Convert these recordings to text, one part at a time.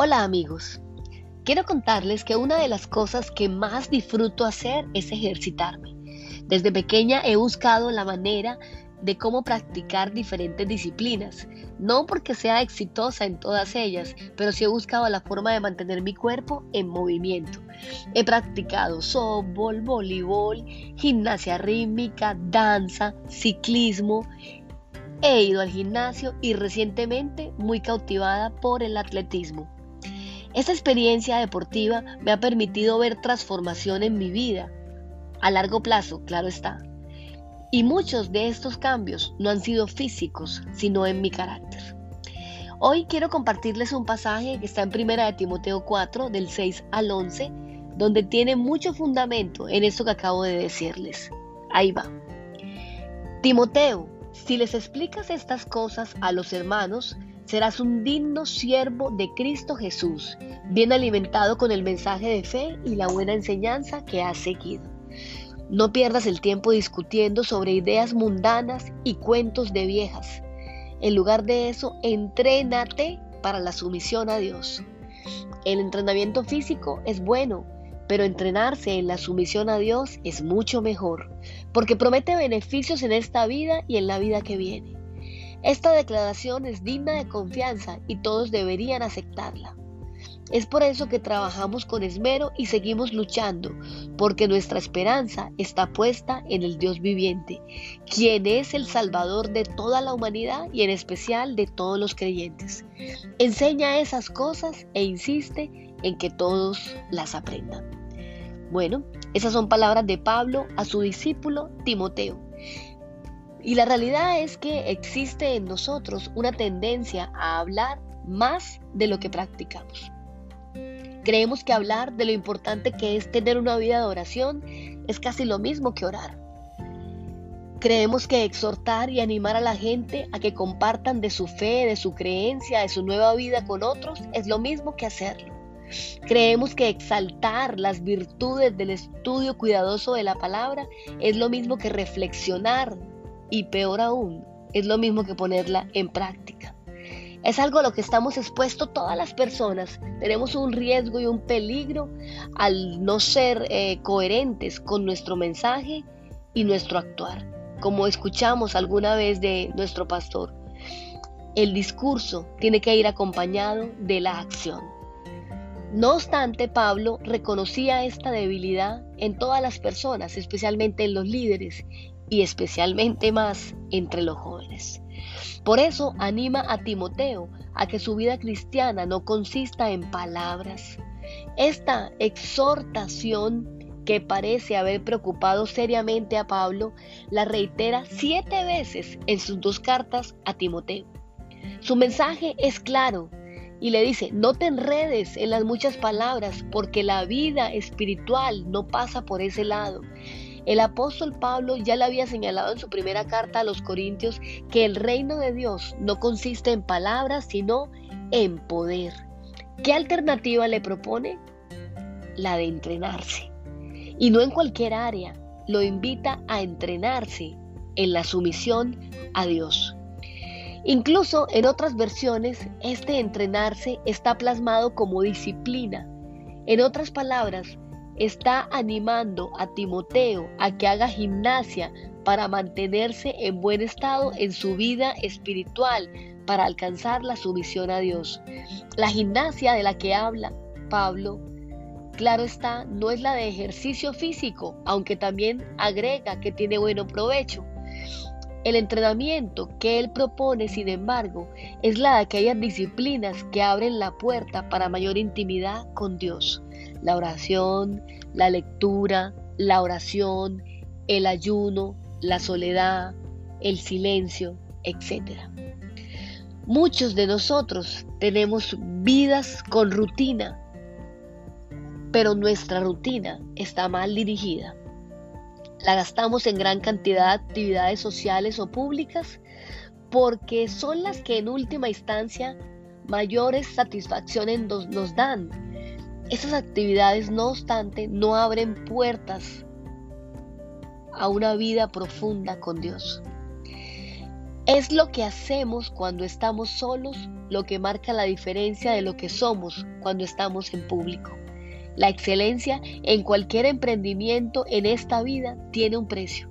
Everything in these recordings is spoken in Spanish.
Hola amigos, quiero contarles que una de las cosas que más disfruto hacer es ejercitarme. Desde pequeña he buscado la manera de cómo practicar diferentes disciplinas, no porque sea exitosa en todas ellas, pero sí he buscado la forma de mantener mi cuerpo en movimiento. He practicado softball, voleibol, gimnasia rítmica, danza, ciclismo, he ido al gimnasio y recientemente muy cautivada por el atletismo. Esta experiencia deportiva me ha permitido ver transformación en mi vida, a largo plazo, claro está. Y muchos de estos cambios no han sido físicos, sino en mi carácter. Hoy quiero compartirles un pasaje que está en 1 de Timoteo 4, del 6 al 11, donde tiene mucho fundamento en esto que acabo de decirles. Ahí va. Timoteo, si les explicas estas cosas a los hermanos, serás un digno siervo de Cristo Jesús, bien alimentado con el mensaje de fe y la buena enseñanza que has seguido. No pierdas el tiempo discutiendo sobre ideas mundanas y cuentos de viejas. En lugar de eso, entrénate para la sumisión a Dios. El entrenamiento físico es bueno, pero entrenarse en la sumisión a Dios es mucho mejor, porque promete beneficios en esta vida y en la vida que viene. Esta declaración es digna de confianza y todos deberían aceptarla. Es por eso que trabajamos con esmero y seguimos luchando, porque nuestra esperanza está puesta en el Dios viviente, quien es el Salvador de toda la humanidad y en especial de todos los creyentes. Enseña esas cosas e insiste en que todos las aprendan. Bueno, esas son palabras de Pablo a su discípulo Timoteo. Y la realidad es que existe en nosotros una tendencia a hablar más de lo que practicamos. Creemos que hablar de lo importante que es tener una vida de oración es casi lo mismo que orar. Creemos que exhortar y animar a la gente a que compartan de su fe, de su creencia, de su nueva vida con otros es lo mismo que hacerlo. Creemos que exaltar las virtudes del estudio cuidadoso de la palabra es lo mismo que reflexionar y peor aún, es lo mismo que ponerla en práctica. Es algo a lo que estamos expuestos todas las personas. Tenemos un riesgo y un peligro al no ser eh, coherentes con nuestro mensaje y nuestro actuar. Como escuchamos alguna vez de nuestro pastor, el discurso tiene que ir acompañado de la acción. No obstante, Pablo reconocía esta debilidad en todas las personas, especialmente en los líderes, y especialmente más entre los jóvenes. Por eso anima a Timoteo a que su vida cristiana no consista en palabras. Esta exhortación que parece haber preocupado seriamente a Pablo, la reitera siete veces en sus dos cartas a Timoteo. Su mensaje es claro y le dice, no te enredes en las muchas palabras porque la vida espiritual no pasa por ese lado. El apóstol Pablo ya le había señalado en su primera carta a los Corintios que el reino de Dios no consiste en palabras, sino en poder. ¿Qué alternativa le propone? La de entrenarse. Y no en cualquier área, lo invita a entrenarse en la sumisión a Dios. Incluso en otras versiones, este entrenarse está plasmado como disciplina. En otras palabras, está animando a Timoteo a que haga gimnasia para mantenerse en buen estado en su vida espiritual, para alcanzar la sumisión a Dios. La gimnasia de la que habla Pablo, claro está, no es la de ejercicio físico, aunque también agrega que tiene bueno provecho. El entrenamiento que él propone, sin embargo, es la de aquellas disciplinas que abren la puerta para mayor intimidad con Dios la oración, la lectura, la oración, el ayuno, la soledad, el silencio, etc. Muchos de nosotros tenemos vidas con rutina, pero nuestra rutina está mal dirigida. La gastamos en gran cantidad de actividades sociales o públicas porque son las que en última instancia mayores satisfacciones nos, dan estas actividades, no obstante, no abren puertas a una vida profunda con Dios. Es lo que hacemos cuando estamos solos lo que marca la diferencia de lo que somos cuando estamos en público. La excelencia en cualquier emprendimiento en esta vida tiene un precio.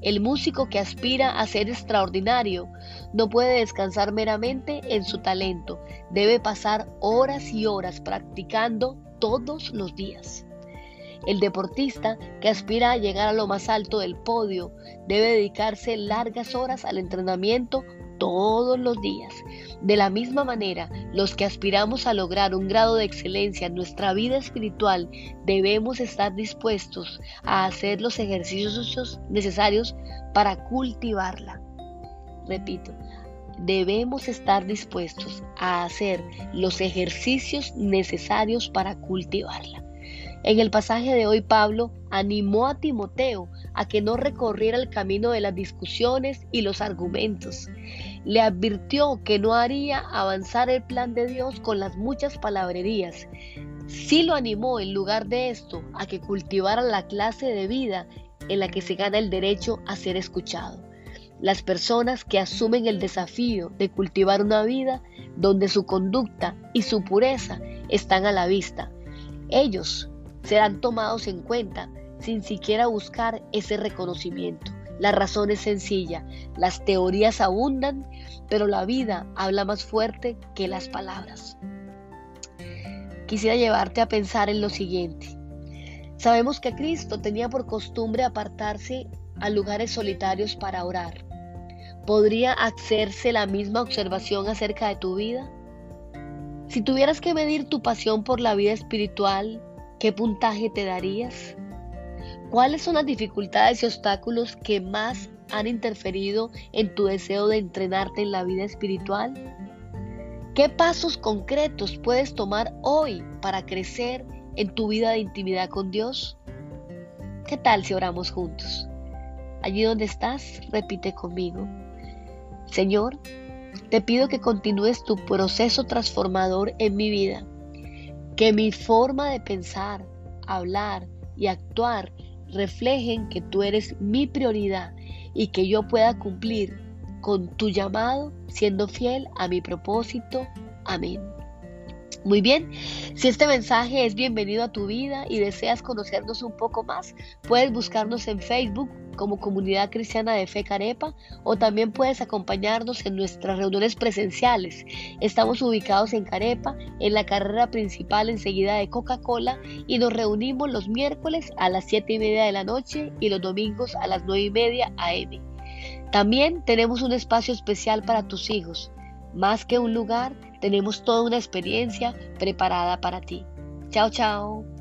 El músico que aspira a ser extraordinario no puede descansar meramente en su talento, debe pasar horas y horas practicando todos los días. El deportista que aspira a llegar a lo más alto del podio debe dedicarse largas horas al entrenamiento todos los días. De la misma manera, los que aspiramos a lograr un grado de excelencia en nuestra vida espiritual debemos estar dispuestos a hacer los ejercicios necesarios para cultivarla. Repito, debemos estar dispuestos a hacer los ejercicios necesarios para cultivarla. En el pasaje de hoy Pablo animó a Timoteo a que no recorriera el camino de las discusiones y los argumentos. Le advirtió que no haría avanzar el plan de Dios con las muchas palabrerías. Sí lo animó en lugar de esto a que cultivara la clase de vida en la que se gana el derecho a ser escuchado. Las personas que asumen el desafío de cultivar una vida donde su conducta y su pureza están a la vista. Ellos serán tomados en cuenta sin siquiera buscar ese reconocimiento. La razón es sencilla, las teorías abundan, pero la vida habla más fuerte que las palabras. Quisiera llevarte a pensar en lo siguiente. Sabemos que Cristo tenía por costumbre apartarse a lugares solitarios para orar. ¿Podría hacerse la misma observación acerca de tu vida? Si tuvieras que medir tu pasión por la vida espiritual, ¿qué puntaje te darías? ¿Cuáles son las dificultades y obstáculos que más han interferido en tu deseo de entrenarte en la vida espiritual? ¿Qué pasos concretos puedes tomar hoy para crecer en tu vida de intimidad con Dios? ¿Qué tal si oramos juntos? Allí donde estás, repite conmigo. Señor, te pido que continúes tu proceso transformador en mi vida que mi forma de pensar, hablar y actuar reflejen que tú eres mi prioridad y que yo pueda cumplir con tu llamado siendo fiel a mi propósito. Amén. Muy bien, si este mensaje es bienvenido a tu vida y deseas conocernos un poco más, puedes buscarnos en Facebook como Comunidad Cristiana de Fe Carepa o también puedes acompañarnos en nuestras reuniones presenciales. Estamos ubicados en Carepa, en la carrera principal enseguida de Coca-Cola y nos reunimos los miércoles a las 7 y media de la noche y los domingos a las 9 y media AM. También tenemos un espacio especial para tus hijos. Más que un lugar, tenemos toda una experiencia preparada para ti. Chao, chao.